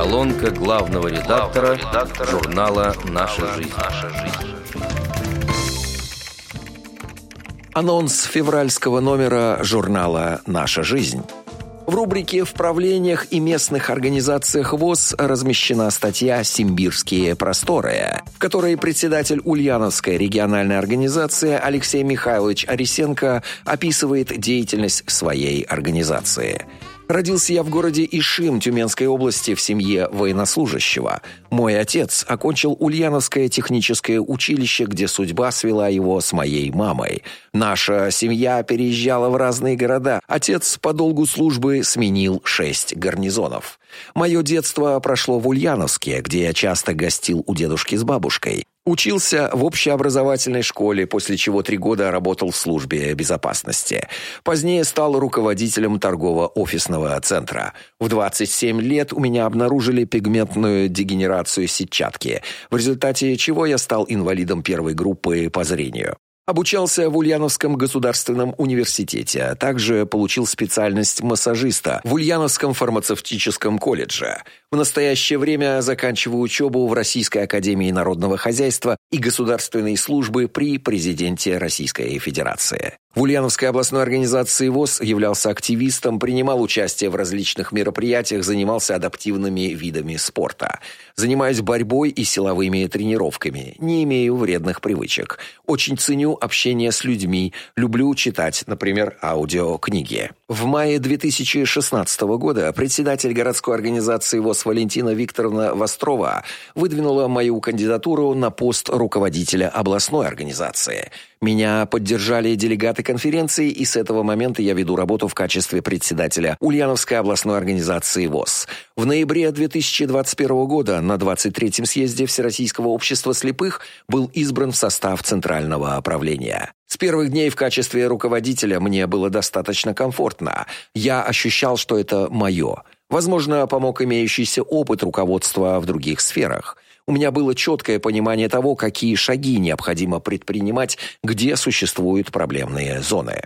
Колонка главного редактора, редактора журнала «Наша жизнь». «Наша жизнь». Анонс февральского номера журнала «Наша жизнь». В рубрике «В правлениях и местных организациях ВОЗ» размещена статья «Симбирские просторы», в которой председатель Ульяновской региональной организации Алексей Михайлович Арисенко описывает деятельность своей организации – Родился я в городе Ишим Тюменской области в семье военнослужащего. Мой отец окончил Ульяновское техническое училище, где судьба свела его с моей мамой. Наша семья переезжала в разные города. Отец по долгу службы сменил шесть гарнизонов. Мое детство прошло в Ульяновске, где я часто гостил у дедушки с бабушкой. Учился в общеобразовательной школе, после чего три года работал в службе безопасности. Позднее стал руководителем торгово-офисного центра. В 27 лет у меня обнаружили пигментную дегенерацию сетчатки, в результате чего я стал инвалидом первой группы по зрению. Обучался в Ульяновском государственном университете, а также получил специальность массажиста в Ульяновском фармацевтическом колледже. В настоящее время заканчиваю учебу в Российской академии народного хозяйства и государственной службы при президенте Российской Федерации. В Ульяновской областной организации ВОЗ являлся активистом, принимал участие в различных мероприятиях, занимался адаптивными видами спорта. Занимаюсь борьбой и силовыми тренировками. Не имею вредных привычек. Очень ценю общение с людьми. Люблю читать, например, аудиокниги. В мае 2016 года председатель городской организации ВОЗ Валентина Викторовна Вострова выдвинула мою кандидатуру на пост руководителя областной организации – меня поддержали делегаты конференции, и с этого момента я веду работу в качестве председателя Ульяновской областной организации ВОЗ. В ноябре 2021 года на 23-м съезде Всероссийского общества слепых был избран в состав Центрального правления. С первых дней в качестве руководителя мне было достаточно комфортно. Я ощущал, что это мое. Возможно, помог имеющийся опыт руководства в других сферах – у меня было четкое понимание того, какие шаги необходимо предпринимать, где существуют проблемные зоны.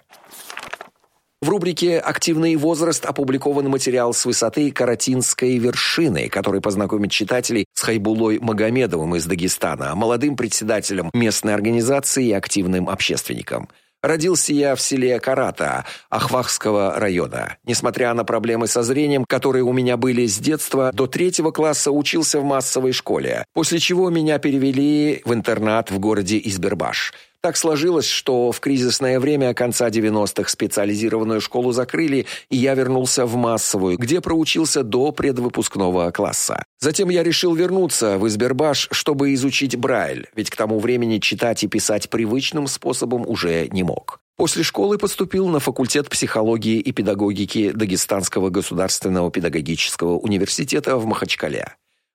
В рубрике «Активный возраст» опубликован материал с высоты Каратинской вершины, который познакомит читателей с Хайбулой Магомедовым из Дагестана, молодым председателем местной организации и активным общественником – Родился я в селе Карата Ахвахского района. Несмотря на проблемы со зрением, которые у меня были с детства, до третьего класса учился в массовой школе, после чего меня перевели в интернат в городе Избербаш. Так сложилось, что в кризисное время конца 90-х специализированную школу закрыли, и я вернулся в массовую, где проучился до предвыпускного класса. Затем я решил вернуться в Избербаш, чтобы изучить Брайль, ведь к тому времени читать и писать привычным способом уже не мог. После школы поступил на факультет психологии и педагогики Дагестанского государственного педагогического университета в Махачкале.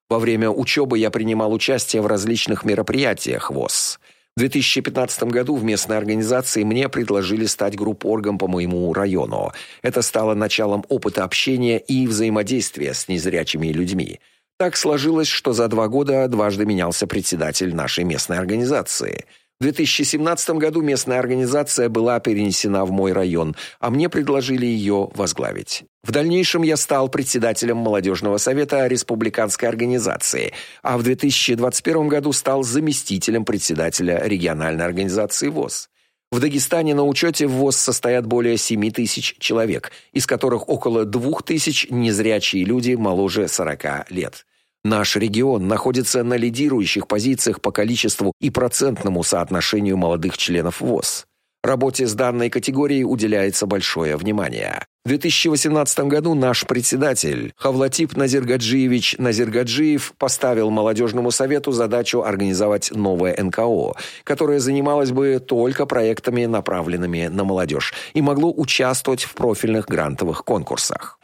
Во время учебы я принимал участие в различных мероприятиях ВОЗ – в 2015 году в местной организации мне предложили стать группоргом по моему району. Это стало началом опыта общения и взаимодействия с незрячими людьми. Так сложилось, что за два года дважды менялся председатель нашей местной организации – в 2017 году местная организация была перенесена в мой район, а мне предложили ее возглавить. В дальнейшем я стал председателем молодежного совета республиканской организации, а в 2021 году стал заместителем председателя региональной организации ВОЗ. В Дагестане на учете в ВОЗ состоят более 7 тысяч человек, из которых около 2 тысяч незрячие люди моложе 40 лет. Наш регион находится на лидирующих позициях по количеству и процентному соотношению молодых членов ВОЗ. Работе с данной категорией уделяется большое внимание. В 2018 году наш председатель Хавлатип Назиргаджиевич Назиргаджиев поставил молодежному совету задачу организовать новое НКО, которое занималось бы только проектами, направленными на молодежь, и могло участвовать в профильных грантовых конкурсах.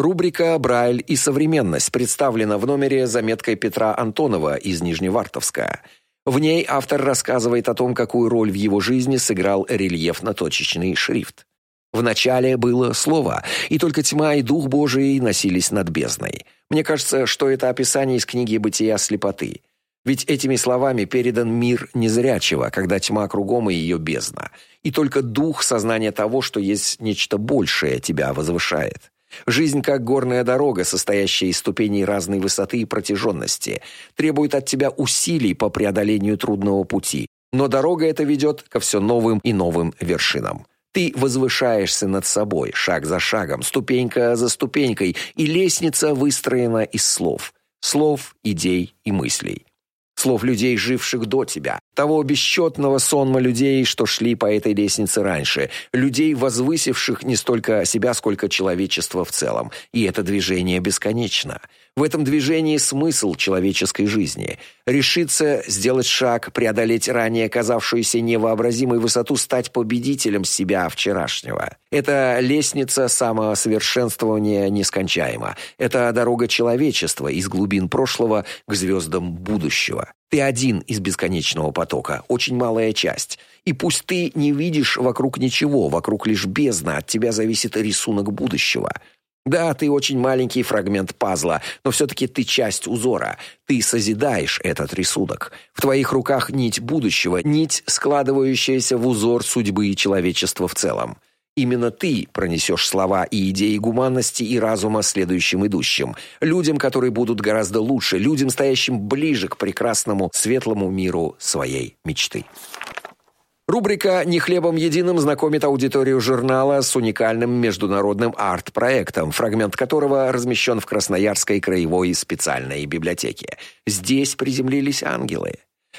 Рубрика «Брайль и современность» представлена в номере заметкой Петра Антонова из Нижневартовска. В ней автор рассказывает о том, какую роль в его жизни сыграл рельефно-точечный шрифт. В начале было слово, и только тьма и дух Божий носились над бездной. Мне кажется, что это описание из книги «Бытия слепоты». Ведь этими словами передан мир незрячего, когда тьма кругом и ее бездна. И только дух сознания того, что есть нечто большее, тебя возвышает. Жизнь как горная дорога, состоящая из ступеней разной высоты и протяженности, требует от тебя усилий по преодолению трудного пути, но дорога эта ведет ко все новым и новым вершинам. Ты возвышаешься над собой, шаг за шагом, ступенька за ступенькой, и лестница выстроена из слов. Слов, идей и мыслей слов людей, живших до тебя, того бесчетного сонма людей, что шли по этой лестнице раньше, людей, возвысивших не столько себя, сколько человечество в целом. И это движение бесконечно. В этом движении смысл человеческой жизни. Решиться сделать шаг, преодолеть ранее казавшуюся невообразимой высоту, стать победителем себя вчерашнего. Эта лестница самосовершенствования нескончаема. Это дорога человечества из глубин прошлого к звездам будущего. Ты один из бесконечного потока, очень малая часть. И пусть ты не видишь вокруг ничего, вокруг лишь бездна, от тебя зависит рисунок будущего. Да, ты очень маленький фрагмент пазла, но все-таки ты часть узора. Ты созидаешь этот рисунок. В твоих руках нить будущего, нить, складывающаяся в узор судьбы и человечества в целом. Именно ты пронесешь слова и идеи гуманности и разума следующим идущим, людям, которые будут гораздо лучше, людям, стоящим ближе к прекрасному, светлому миру своей мечты. Рубрика «Не хлебом единым» знакомит аудиторию журнала с уникальным международным арт-проектом, фрагмент которого размещен в Красноярской краевой специальной библиотеке. Здесь приземлились ангелы.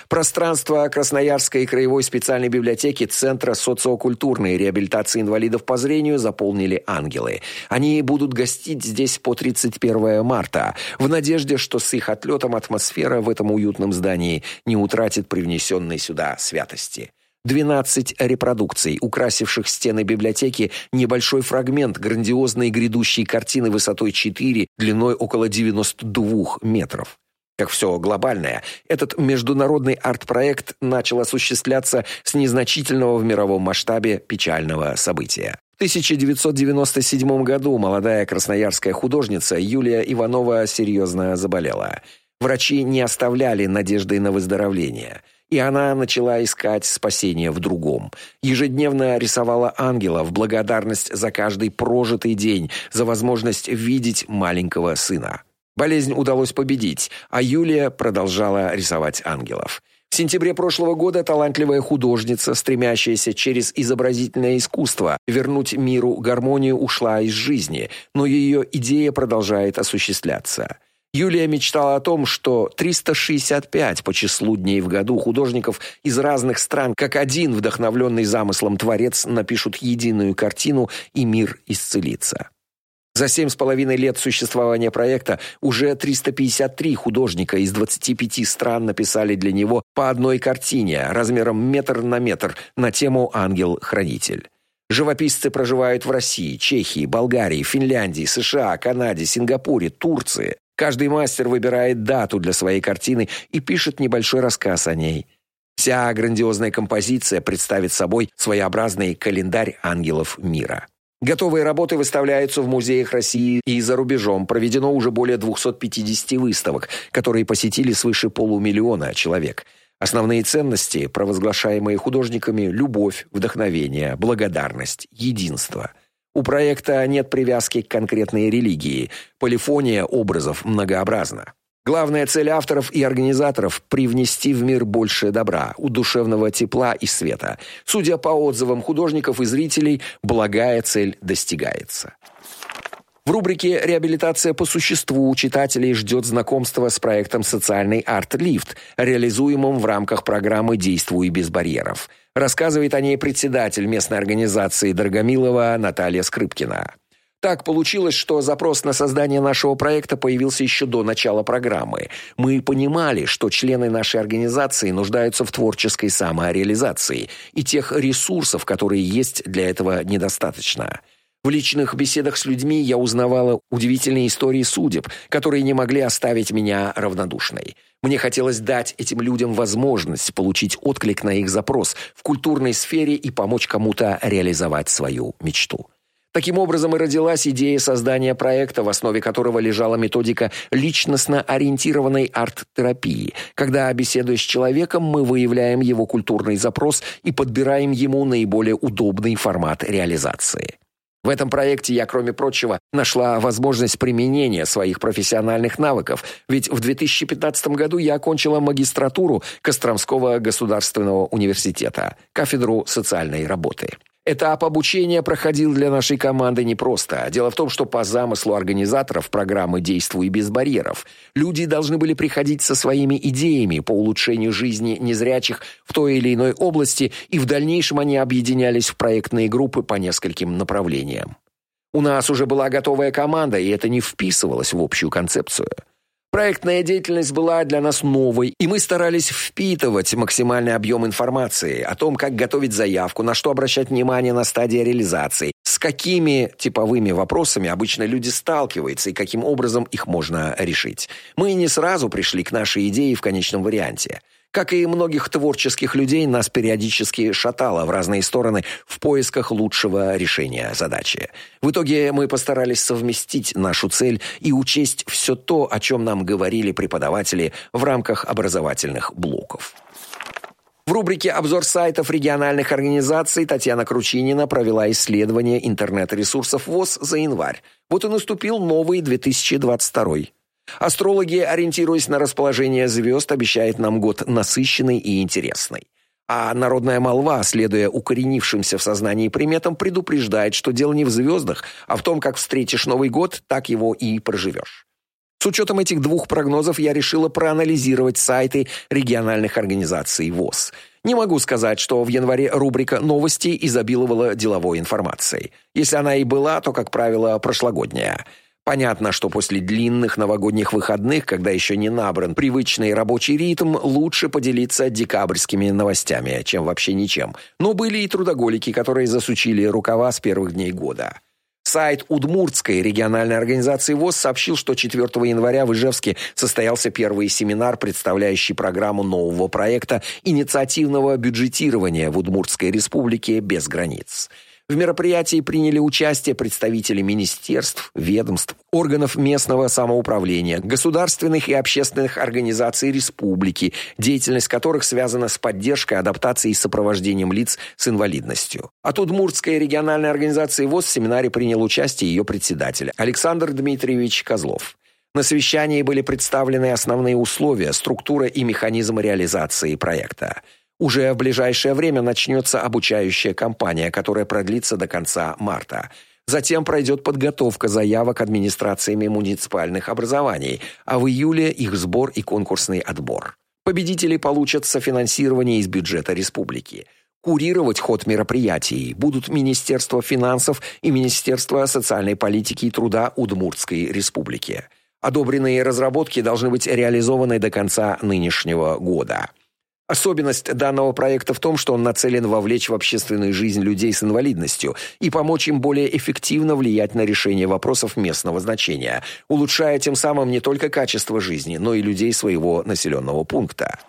Пространство Красноярской краевой специальной библиотеки Центра социокультурной реабилитации инвалидов по зрению заполнили ангелы. Они будут гостить здесь по 31 марта, в надежде, что с их отлетом атмосфера в этом уютном здании не утратит привнесенной сюда святости. 12 репродукций, украсивших стены библиотеки, небольшой фрагмент грандиозной грядущей картины высотой 4, длиной около 92 метров. Как все глобальное, этот международный арт-проект начал осуществляться с незначительного в мировом масштабе печального события. В 1997 году молодая красноярская художница Юлия Иванова серьезно заболела. Врачи не оставляли надежды на выздоровление – и она начала искать спасение в другом. Ежедневно рисовала ангела в благодарность за каждый прожитый день, за возможность видеть маленького сына. Болезнь удалось победить, а Юлия продолжала рисовать ангелов. В сентябре прошлого года талантливая художница, стремящаяся через изобразительное искусство вернуть миру гармонию, ушла из жизни, но ее идея продолжает осуществляться. Юлия мечтала о том, что 365 по числу дней в году художников из разных стран, как один вдохновленный замыслом творец, напишут единую картину, и мир исцелится. За семь с половиной лет существования проекта уже 353 художника из 25 стран написали для него по одной картине размером метр на метр на тему «Ангел-хранитель». Живописцы проживают в России, Чехии, Болгарии, Финляндии, США, Канаде, Сингапуре, Турции. Каждый мастер выбирает дату для своей картины и пишет небольшой рассказ о ней. Вся грандиозная композиция представит собой своеобразный календарь ангелов мира. Готовые работы выставляются в музеях России и за рубежом. Проведено уже более 250 выставок, которые посетили свыше полумиллиона человек. Основные ценности, провозглашаемые художниками – любовь, вдохновение, благодарность, единство – у проекта нет привязки к конкретной религии. Полифония образов многообразна. Главная цель авторов и организаторов – привнести в мир больше добра, удушевного тепла и света. Судя по отзывам художников и зрителей, благая цель достигается. В рубрике «Реабилитация по существу» читателей ждет знакомство с проектом «Социальный арт-лифт», реализуемым в рамках программы «Действуй без барьеров». Рассказывает о ней председатель местной организации Дорогомилова Наталья Скрипкина. Так получилось, что запрос на создание нашего проекта появился еще до начала программы. Мы понимали, что члены нашей организации нуждаются в творческой самореализации, и тех ресурсов, которые есть для этого, недостаточно. В личных беседах с людьми я узнавала удивительные истории судеб, которые не могли оставить меня равнодушной. Мне хотелось дать этим людям возможность получить отклик на их запрос в культурной сфере и помочь кому-то реализовать свою мечту. Таким образом и родилась идея создания проекта, в основе которого лежала методика личностно ориентированной арт-терапии, когда, беседуя с человеком, мы выявляем его культурный запрос и подбираем ему наиболее удобный формат реализации. В этом проекте я, кроме прочего, нашла возможность применения своих профессиональных навыков, ведь в 2015 году я окончила магистратуру Костромского государственного университета, кафедру социальной работы. Этап обучения проходил для нашей команды непросто. Дело в том, что по замыслу организаторов программы «Действуй без барьеров» люди должны были приходить со своими идеями по улучшению жизни незрячих в той или иной области, и в дальнейшем они объединялись в проектные группы по нескольким направлениям. У нас уже была готовая команда, и это не вписывалось в общую концепцию – Проектная деятельность была для нас новой, и мы старались впитывать максимальный объем информации о том, как готовить заявку, на что обращать внимание на стадии реализации, с какими типовыми вопросами обычно люди сталкиваются и каким образом их можно решить. Мы не сразу пришли к нашей идее в конечном варианте. Как и многих творческих людей, нас периодически шатало в разные стороны в поисках лучшего решения задачи. В итоге мы постарались совместить нашу цель и учесть все то, о чем нам говорили преподаватели в рамках образовательных блоков. В рубрике «Обзор сайтов региональных организаций» Татьяна Кручинина провела исследование интернет-ресурсов ВОЗ за январь. Вот и наступил новый 2022 Астрологи, ориентируясь на расположение звезд, обещают нам год насыщенный и интересный. А народная молва, следуя укоренившимся в сознании приметам, предупреждает, что дело не в звездах, а в том, как встретишь Новый год, так его и проживешь. С учетом этих двух прогнозов я решила проанализировать сайты региональных организаций ВОЗ. Не могу сказать, что в январе рубрика «Новости» изобиловала деловой информацией. Если она и была, то, как правило, прошлогодняя – Понятно, что после длинных новогодних выходных, когда еще не набран привычный рабочий ритм, лучше поделиться декабрьскими новостями, чем вообще ничем. Но были и трудоголики, которые засучили рукава с первых дней года. Сайт Удмуртской региональной организации ВОЗ сообщил, что 4 января в Ижевске состоялся первый семинар, представляющий программу нового проекта инициативного бюджетирования в Удмуртской республике без границ. В мероприятии приняли участие представители министерств, ведомств, органов местного самоуправления, государственных и общественных организаций республики, деятельность которых связана с поддержкой, адаптацией и сопровождением лиц с инвалидностью. От Удмуртской региональной организации ВОЗ в семинаре принял участие ее председатель Александр Дмитриевич Козлов. На совещании были представлены основные условия, структура и механизм реализации проекта. Уже в ближайшее время начнется обучающая кампания, которая продлится до конца марта. Затем пройдет подготовка заявок администрациями муниципальных образований, а в июле их сбор и конкурсный отбор. Победители получат софинансирование из бюджета республики. Курировать ход мероприятий будут Министерство финансов и Министерство социальной политики и труда Удмуртской республики. Одобренные разработки должны быть реализованы до конца нынешнего года. Особенность данного проекта в том, что он нацелен вовлечь в общественную жизнь людей с инвалидностью и помочь им более эффективно влиять на решение вопросов местного значения, улучшая тем самым не только качество жизни, но и людей своего населенного пункта.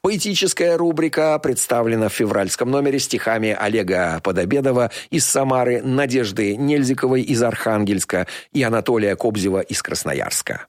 Поэтическая рубрика представлена в февральском номере стихами Олега Подобедова из Самары, Надежды Нельзиковой из Архангельска и Анатолия Кобзева из Красноярска.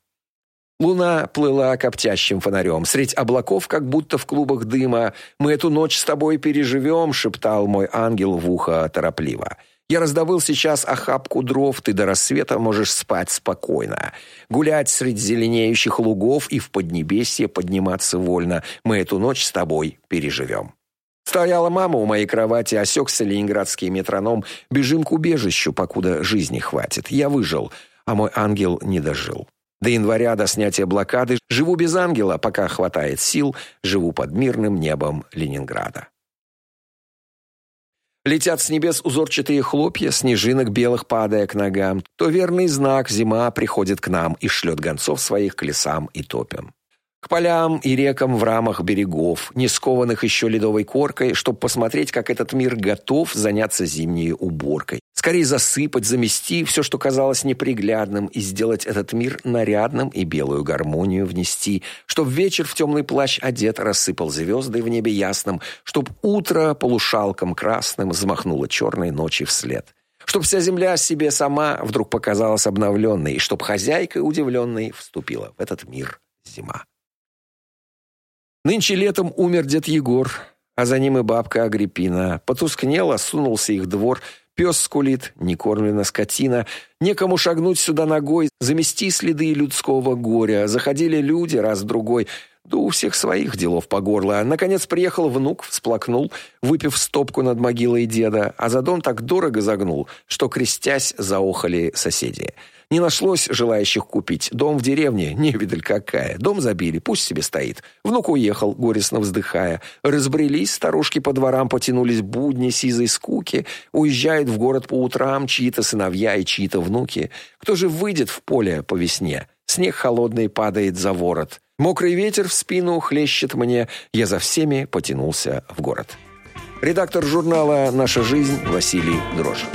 Луна плыла коптящим фонарем. Средь облаков, как будто в клубах дыма. «Мы эту ночь с тобой переживем», — шептал мой ангел в ухо торопливо. «Я раздобыл сейчас охапку дров, ты до рассвета можешь спать спокойно. Гулять среди зеленеющих лугов и в Поднебесье подниматься вольно. Мы эту ночь с тобой переживем». Стояла мама у моей кровати, осекся ленинградский метроном. Бежим к убежищу, покуда жизни хватит. Я выжил, а мой ангел не дожил. До января, до снятия блокады, живу без ангела, пока хватает сил, живу под мирным небом Ленинграда. Летят с небес узорчатые хлопья, снежинок белых падая к ногам. То верный знак зима приходит к нам и шлет гонцов своих к лесам и топям к полям и рекам в рамах берегов, не скованных еще ледовой коркой, чтобы посмотреть, как этот мир готов заняться зимней уборкой. Скорее засыпать, замести все, что казалось неприглядным, и сделать этот мир нарядным и белую гармонию внести, чтоб вечер в темный плащ одет рассыпал звезды в небе ясном, чтоб утро полушалком красным взмахнуло черной ночи вслед. Чтоб вся земля себе сама вдруг показалась обновленной, и чтоб хозяйка удивленной вступила в этот мир зима. Нынче летом умер дед Егор, а за ним и бабка Агриппина. Потускнел, осунулся их двор, Пес скулит, не кормлена скотина, некому шагнуть сюда ногой, замести следы людского горя. Заходили люди раз-другой, да у всех своих делов по горло. Наконец приехал внук, всплакнул, выпив стопку над могилой деда, а за дом так дорого загнул, что, крестясь, заохали соседи. Не нашлось желающих купить. Дом в деревне, не невидаль какая. Дом забили, пусть себе стоит. Внук уехал, горестно вздыхая. Разбрелись старушки по дворам, потянулись будни сизой скуки. Уезжают в город по утрам чьи-то сыновья и чьи-то внуки. Кто же выйдет в поле по весне? Снег холодный падает за ворот. Мокрый ветер в спину хлещет мне. Я за всеми потянулся в город. Редактор журнала «Наша жизнь» Василий Дрожин.